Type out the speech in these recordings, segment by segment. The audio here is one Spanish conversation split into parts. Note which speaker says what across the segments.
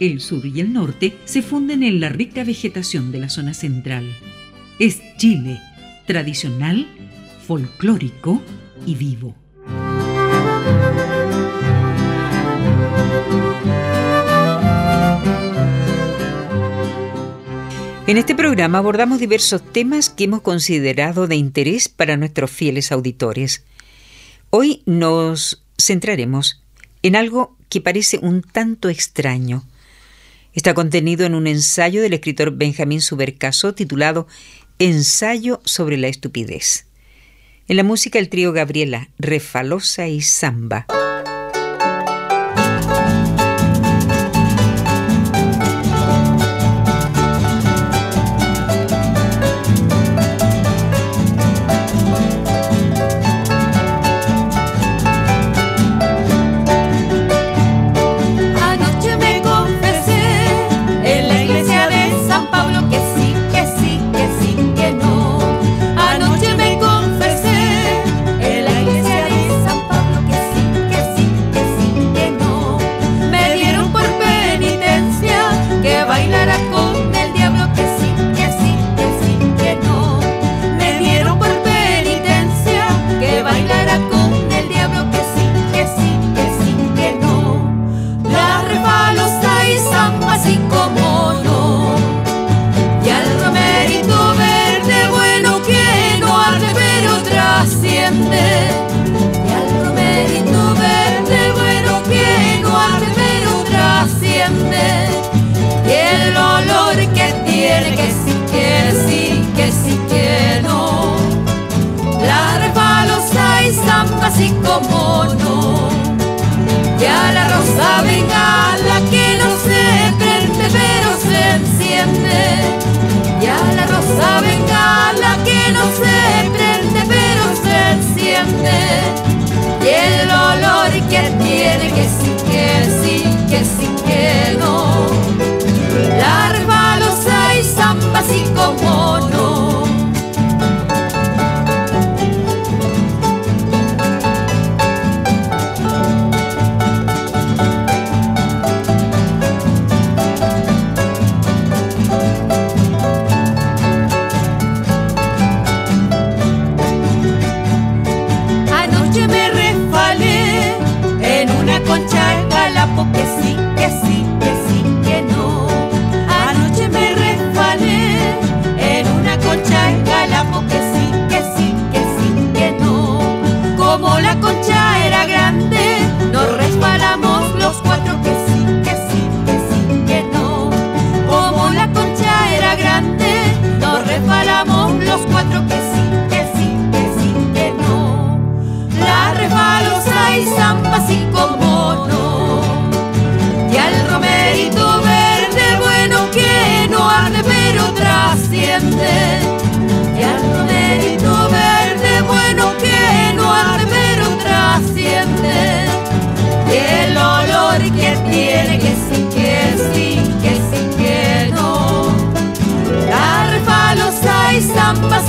Speaker 1: El sur y el norte se funden en la rica vegetación de la zona central. Es Chile, tradicional, folclórico y vivo. En este programa abordamos diversos temas que hemos considerado de interés para nuestros fieles auditores. Hoy nos centraremos en algo que parece un tanto extraño. Está contenido en un ensayo del escritor Benjamín Subercaso titulado Ensayo sobre la estupidez. En la música el trío Gabriela, Refalosa y Samba.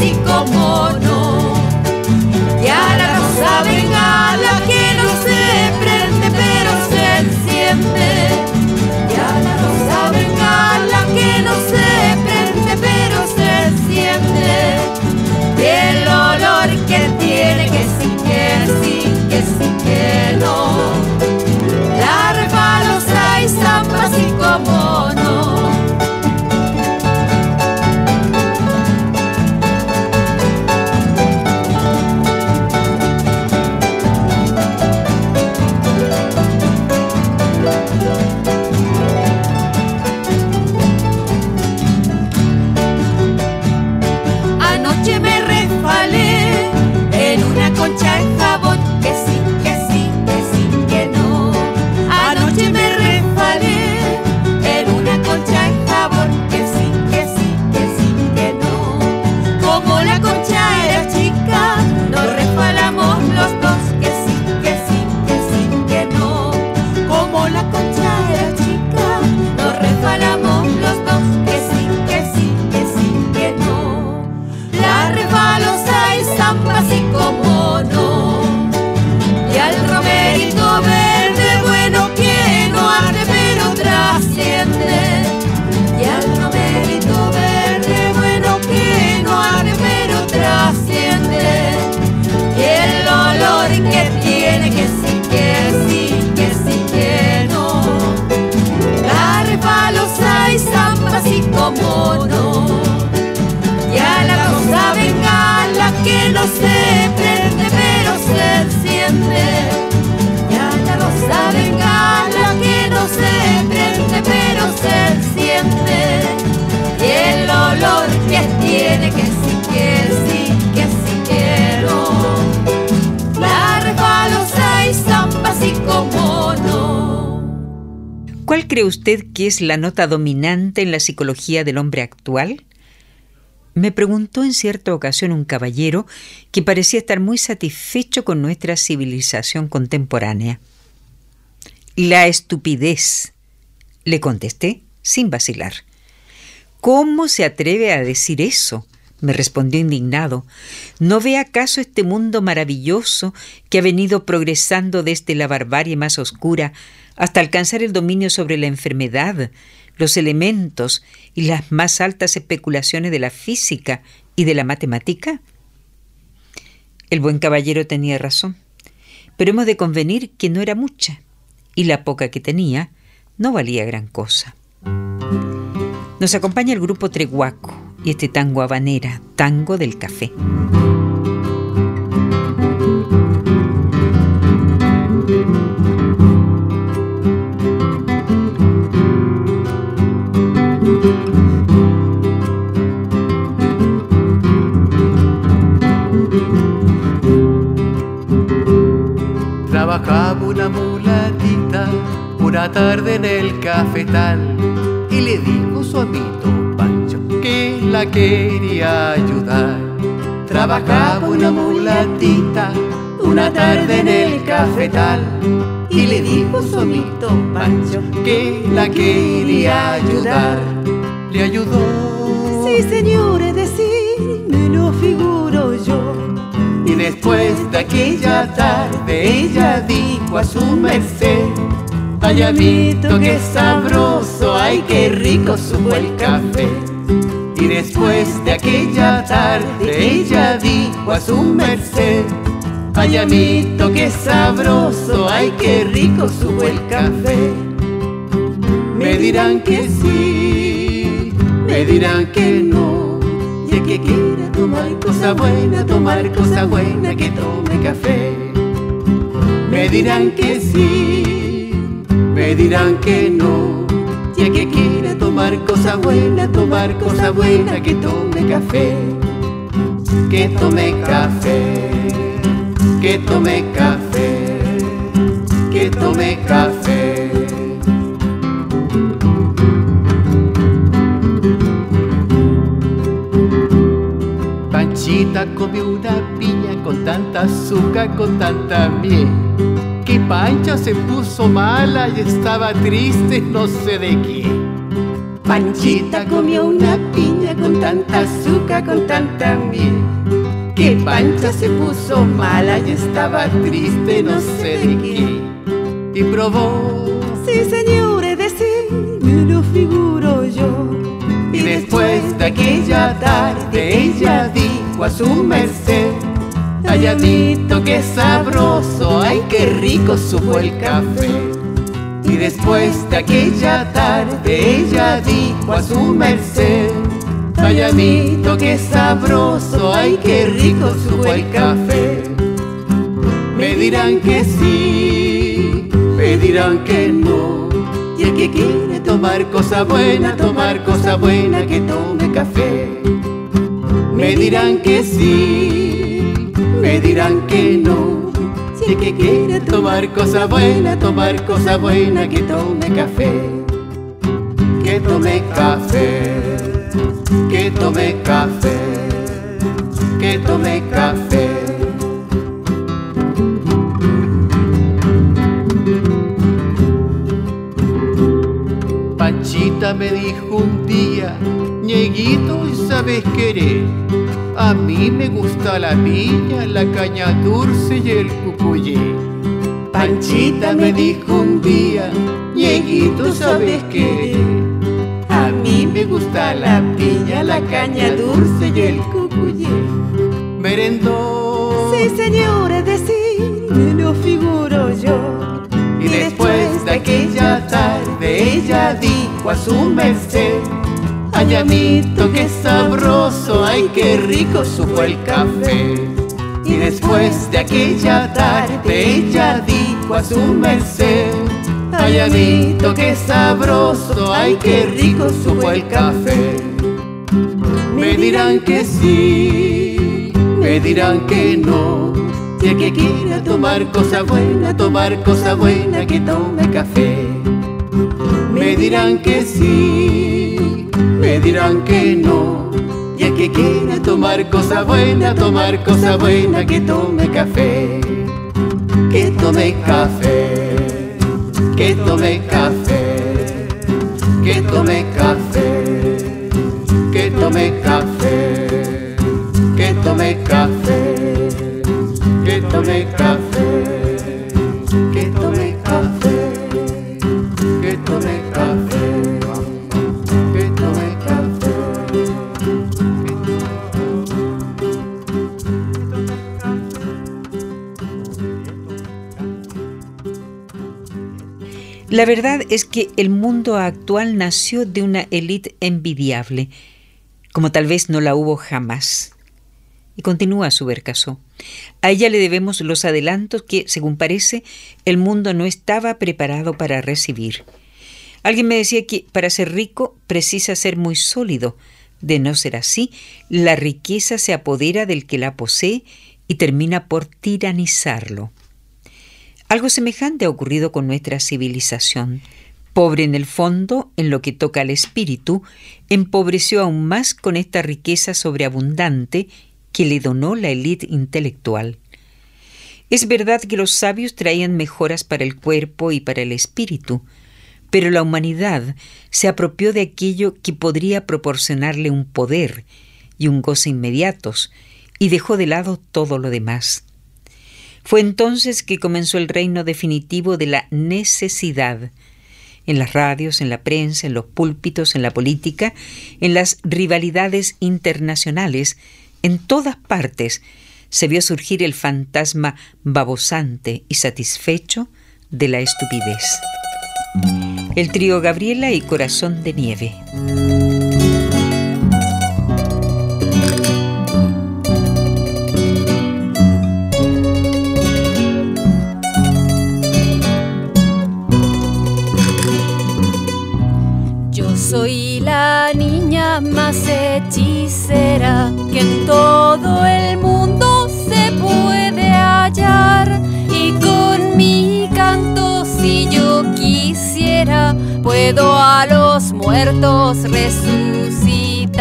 Speaker 1: y como no. Y ahora saben que no se prende, pero se enciende. Y ahora no saben a que no se prende, pero se enciende. Y el olor que tiene, que sí, que sí, que sí, que no. La y zampa, así como no.
Speaker 2: Cree usted que es la nota dominante en la psicología del hombre actual? Me preguntó en cierta ocasión un caballero que parecía estar muy satisfecho con nuestra civilización contemporánea. La estupidez, le contesté sin vacilar. ¿Cómo se atreve a decir eso? me respondió indignado. ¿No ve acaso este mundo maravilloso que ha venido progresando desde la barbarie más oscura hasta alcanzar el dominio sobre la enfermedad, los elementos y las más altas especulaciones de la física y de la matemática? El buen caballero tenía razón, pero hemos de convenir que no era mucha, y la poca que tenía no valía gran cosa. Nos acompaña el grupo Treguaco y este tango habanera, tango del café.
Speaker 3: Trabajaba una mulatita una tarde en el cafetal y le dijo su amito Pancho que la quería ayudar. Trabajaba una mulatita una tarde en el cafetal y le dijo su amito Pancho que la quería ayudar. Le ayudó.
Speaker 4: Sí, señores, decir, me lo figuro
Speaker 3: después de aquella tarde ella dijo a su merced Ay, amito, qué sabroso, ay, qué rico supo el café. Y después de aquella tarde ella dijo a su merced, ay, amito, qué sabroso, ay, qué rico supo el café. Me dirán que sí, me dirán que no, y que quiera tomar cosa buena, tomar cosa buena, que tome café. Me dirán que sí me dirán que no. Ya que quiera tomar cosa buena, tomar cosa buena, que tome café, que tome café, que tome café, que tome café. Panchita comió una piña con tanta azúcar, con tanta miel que Pancha se puso mala y estaba triste no sé de qué. Panchita comió una piña con tanta azúcar, con tanta miel. Que Pancha se puso mala y estaba triste no sé de qué. Y probó.
Speaker 4: Sí, señores, decir, me lo figuro yo.
Speaker 3: Y después de aquella tarde ella dijo a su merced Calladito, qué sabroso, ay qué rico supo el café. Y después de aquella tarde ella dijo a su merced, Calladito, qué sabroso, ay qué rico supo el café. Me dirán que sí, me dirán que no. Y el que quiere tomar cosa buena, tomar cosa buena, que tome café. Me dirán que sí me dirán que no. Si es que quiere tomar cosa buena, tomar cosa buena, que tome café, que tome café, que tome café, que tome café. Panchita me dijo un día, ñeguito, ¿sabes querer? A mí me gusta la piña, la caña dulce y el cucuyé. Panchita me dijo un día, ñeguito, ¿sabes qué? A mí me gusta la piña, la caña dulce y el cucuyé. Merendó.
Speaker 4: Sí, señores, decir, me lo figuro yo.
Speaker 3: Y después de aquella tarde ella dijo a su merced, Ay, amito, qué sabroso, ay, qué rico supo el café. Y después de aquella tarde ella dijo a su merced, ay, amito, qué sabroso, ay, qué rico supo el café. Me dirán que sí, me dirán que no. Si que quiera tomar cosa buena, tomar cosa buena, que tome café Me dirán que sí, me dirán que no. Y que quiera tomar cosa buena, tomar cosa buena, que tome café, que tome café, que tome café, que tome café, que tome café, que tome café, que tome café.
Speaker 2: La verdad es que el mundo actual nació de una élite envidiable, como tal vez no la hubo jamás. Y continúa su vercaso. A ella le debemos los adelantos que, según parece, el mundo no estaba preparado para recibir. Alguien me decía que para ser rico precisa ser muy sólido. De no ser así, la riqueza se apodera del que la posee y termina por tiranizarlo. Algo semejante ha ocurrido con nuestra civilización. Pobre en el fondo, en lo que toca al espíritu, empobreció aún más con esta riqueza sobreabundante que le donó la élite intelectual. Es verdad que los sabios traían mejoras para el cuerpo y para el espíritu, pero la humanidad se apropió de aquello que podría proporcionarle un poder y un goce inmediatos, y dejó de lado todo lo demás. Fue entonces que comenzó el reino definitivo de la necesidad, en las radios, en la prensa, en los púlpitos, en la política, en las rivalidades internacionales, en todas partes se vio surgir el fantasma babosante y satisfecho de la estupidez. El trío Gabriela y Corazón de Nieve.
Speaker 1: Más hechicera que en todo el mundo se puede hallar. Y con mi canto, si yo quisiera, puedo a los muertos resucitar.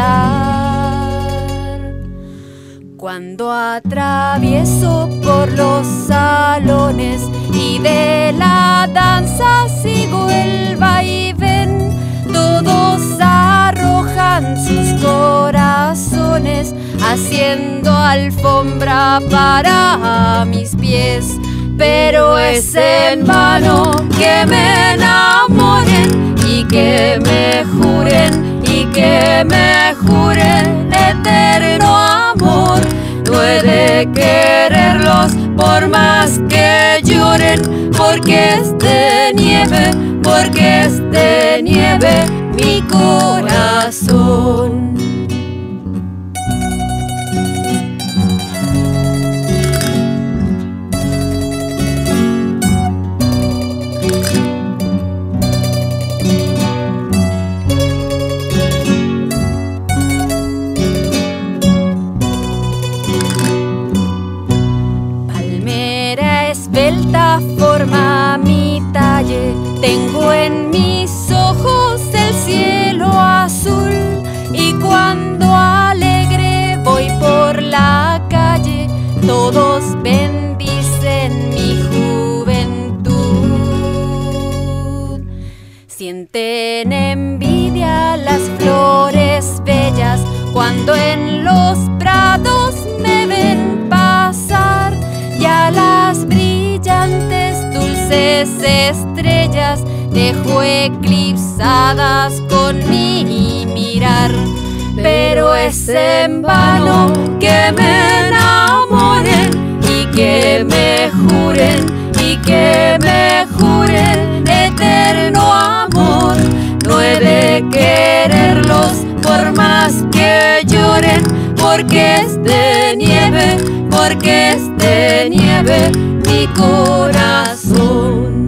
Speaker 1: Cuando atravieso por los salones y de la danza sigo el vaivén, todos sus corazones, haciendo alfombra para mis pies. Pero es en vano que me enamoren y que me juren y que me juren eterno amor. No he de quererlos por más que lloren, porque es de nieve, porque es de nieve mi corazón. Estrellas dejo eclipsadas con mi mirar. Pero es en vano que me enamoren y que me juren y que me juren eterno amor. No he de quererlos porque es de nieve, porque es de nieve mi corazón.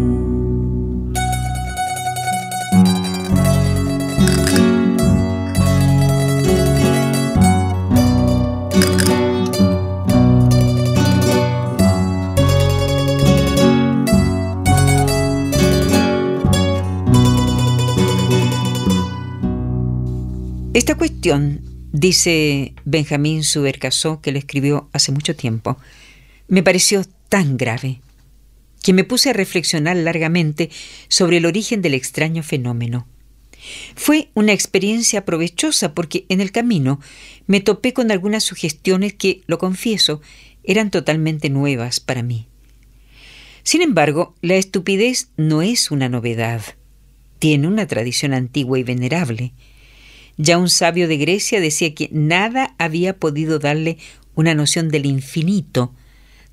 Speaker 1: Esta cuestión dice Benjamín Subercasó, que le escribió hace mucho tiempo, me pareció tan grave que me puse a reflexionar largamente sobre el origen del extraño fenómeno. Fue una experiencia provechosa porque en el camino me topé con algunas sugestiones que, lo confieso, eran totalmente nuevas para mí. Sin embargo, la estupidez no es una novedad. Tiene una tradición antigua y venerable. Ya un sabio de Grecia decía que nada había podido darle una noción del infinito,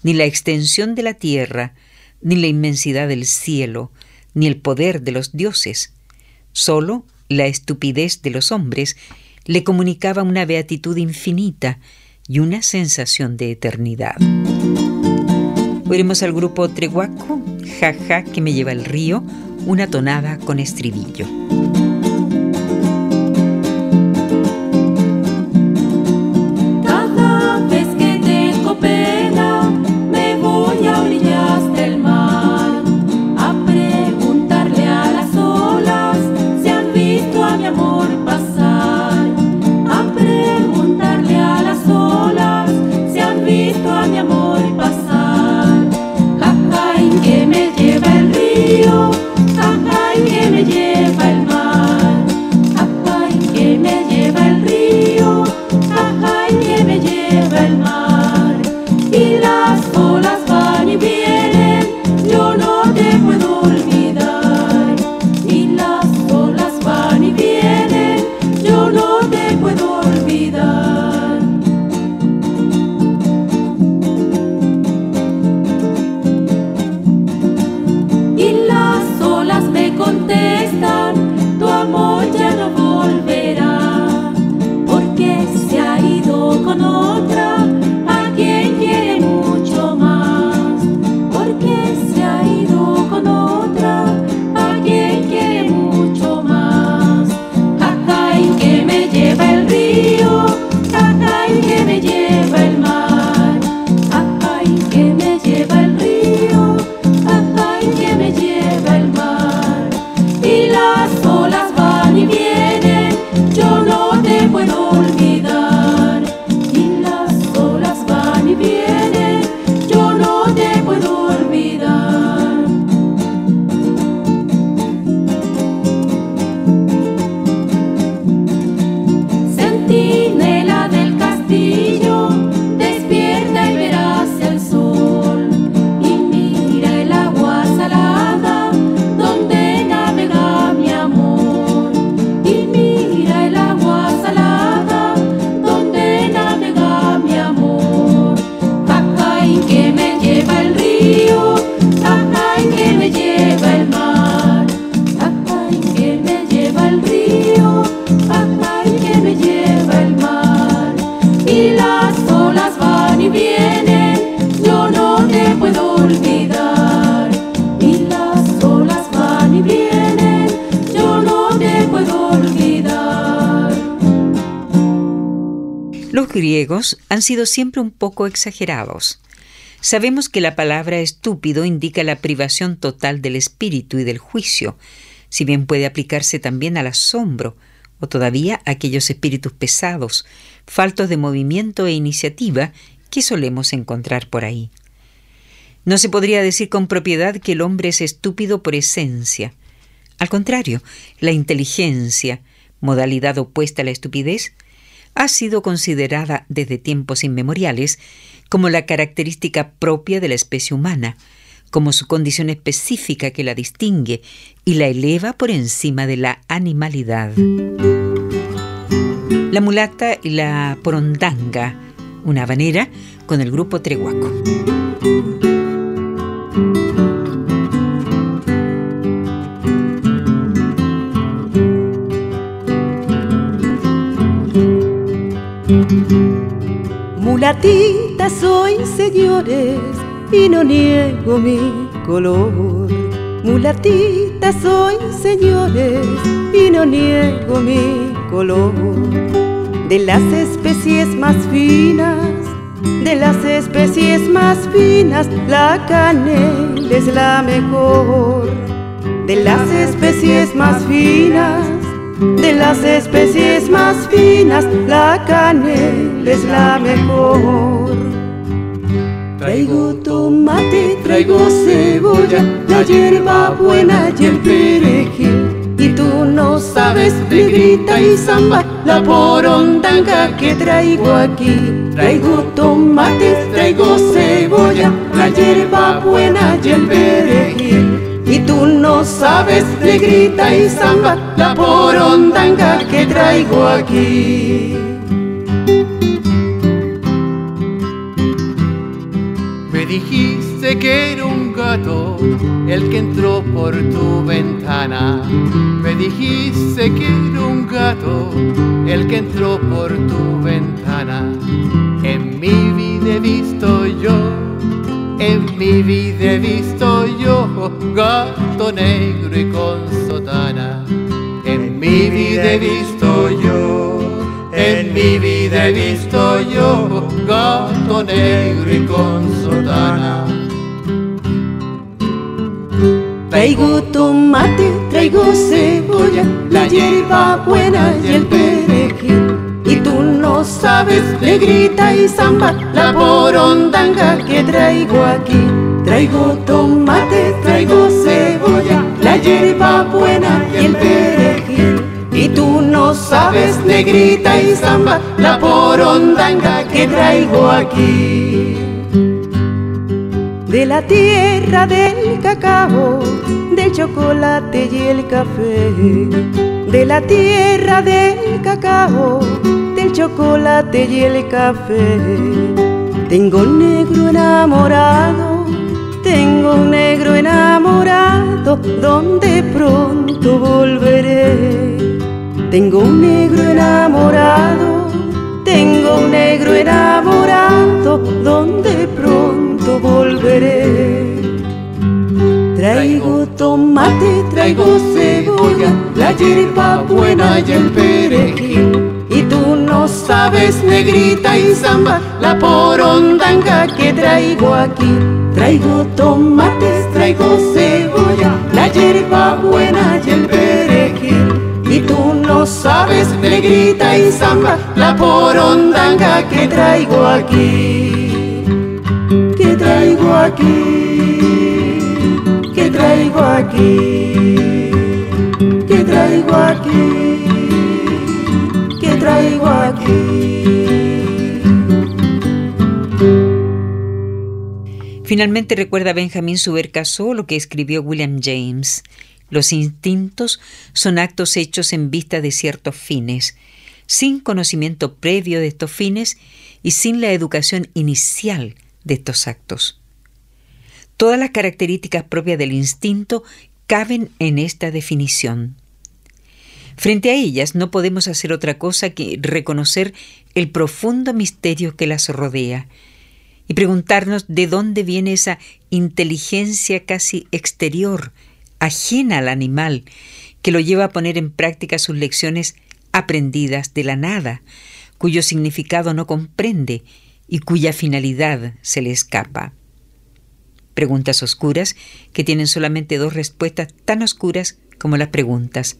Speaker 1: ni la extensión de la tierra, ni la inmensidad del cielo, ni el poder de los dioses. Solo la estupidez de los hombres le comunicaba una beatitud infinita y una sensación de eternidad. Oiremos al grupo Treguaco, Jaja que me lleva el río, una tonada con estribillo. Han sido siempre un poco exagerados. Sabemos que la palabra estúpido indica la privación total del espíritu y del juicio, si bien puede aplicarse también al asombro o todavía a aquellos espíritus pesados, faltos de movimiento e iniciativa que solemos encontrar por ahí. No se podría decir con propiedad que el hombre es estúpido por esencia. Al contrario, la inteligencia, modalidad opuesta a la estupidez, ha sido considerada desde tiempos inmemoriales como la característica propia de la especie humana, como su condición específica que la distingue y la eleva por encima de la animalidad. La mulata y la porondanga, una habanera con el grupo Treguaco.
Speaker 4: Mulatita soy, señores, y no niego mi color. Mulatita soy, señores, y no niego mi color. De las especies más finas, de las especies más finas, la canela es la mejor. De las especies más finas, De las especies más finas, la canela es la mejor. Traigo tomate, traigo cebolla, la hierba buena y el perejil. Y tú no sabes, negrita y samba, la porondanga que traigo aquí. Traigo tomates, traigo cebolla, la hierba buena y el perejil. Y tú no sabes, negrita y samba, la porondanga que traigo aquí.
Speaker 3: Me dijiste que era un gato el que entró por tu ventana. Me dijiste que era un gato el que entró por tu ventana. En mi vida he visto yo en mi vida he visto yo gato negro y con sotana. En mi vida he visto yo, en mi vida he visto yo gato negro y con sotana.
Speaker 4: Traigo tomate, traigo cebolla, la hierba buena y el perejil. Tú no sabes, negrita y samba, la porondanga que traigo aquí. Traigo tomate, traigo cebolla, la hierba buena y el perejil. Y tú no sabes, negrita y samba, la porondanga que traigo aquí. De la tierra del cacao, del chocolate y el café. De la tierra del cacao, del chocolate y el café. Tengo un negro enamorado, tengo un negro enamorado, donde pronto volveré. Tengo un negro enamorado, tengo un negro enamorado, donde pronto volveré. Traigo tomate, traigo cebolla, la hierba buena y el perejil. Y tú no sabes, negrita y samba, la porondanga que traigo aquí. Traigo tomates, traigo cebolla, la hierba buena y el perejil. Y tú no sabes, negrita y samba, la porondanga que traigo aquí. Que traigo aquí, que traigo aquí, que traigo aquí
Speaker 2: Finalmente recuerda Benjamin Subercaso lo que escribió William James. Los instintos son actos hechos en vista de ciertos fines, sin conocimiento previo de estos fines y sin la educación inicial de estos actos. Todas las características propias del instinto caben en esta definición. Frente a ellas no podemos hacer otra cosa que reconocer el profundo misterio que las rodea y preguntarnos de dónde viene esa inteligencia casi exterior, ajena al animal, que lo lleva a poner en práctica sus lecciones aprendidas de la nada, cuyo significado no comprende y cuya finalidad se le escapa. Preguntas oscuras que tienen solamente dos respuestas tan oscuras como las preguntas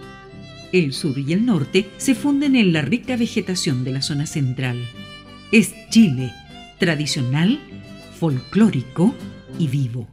Speaker 2: el sur y el norte se funden en la rica vegetación de la zona central. Es Chile, tradicional, folclórico y vivo.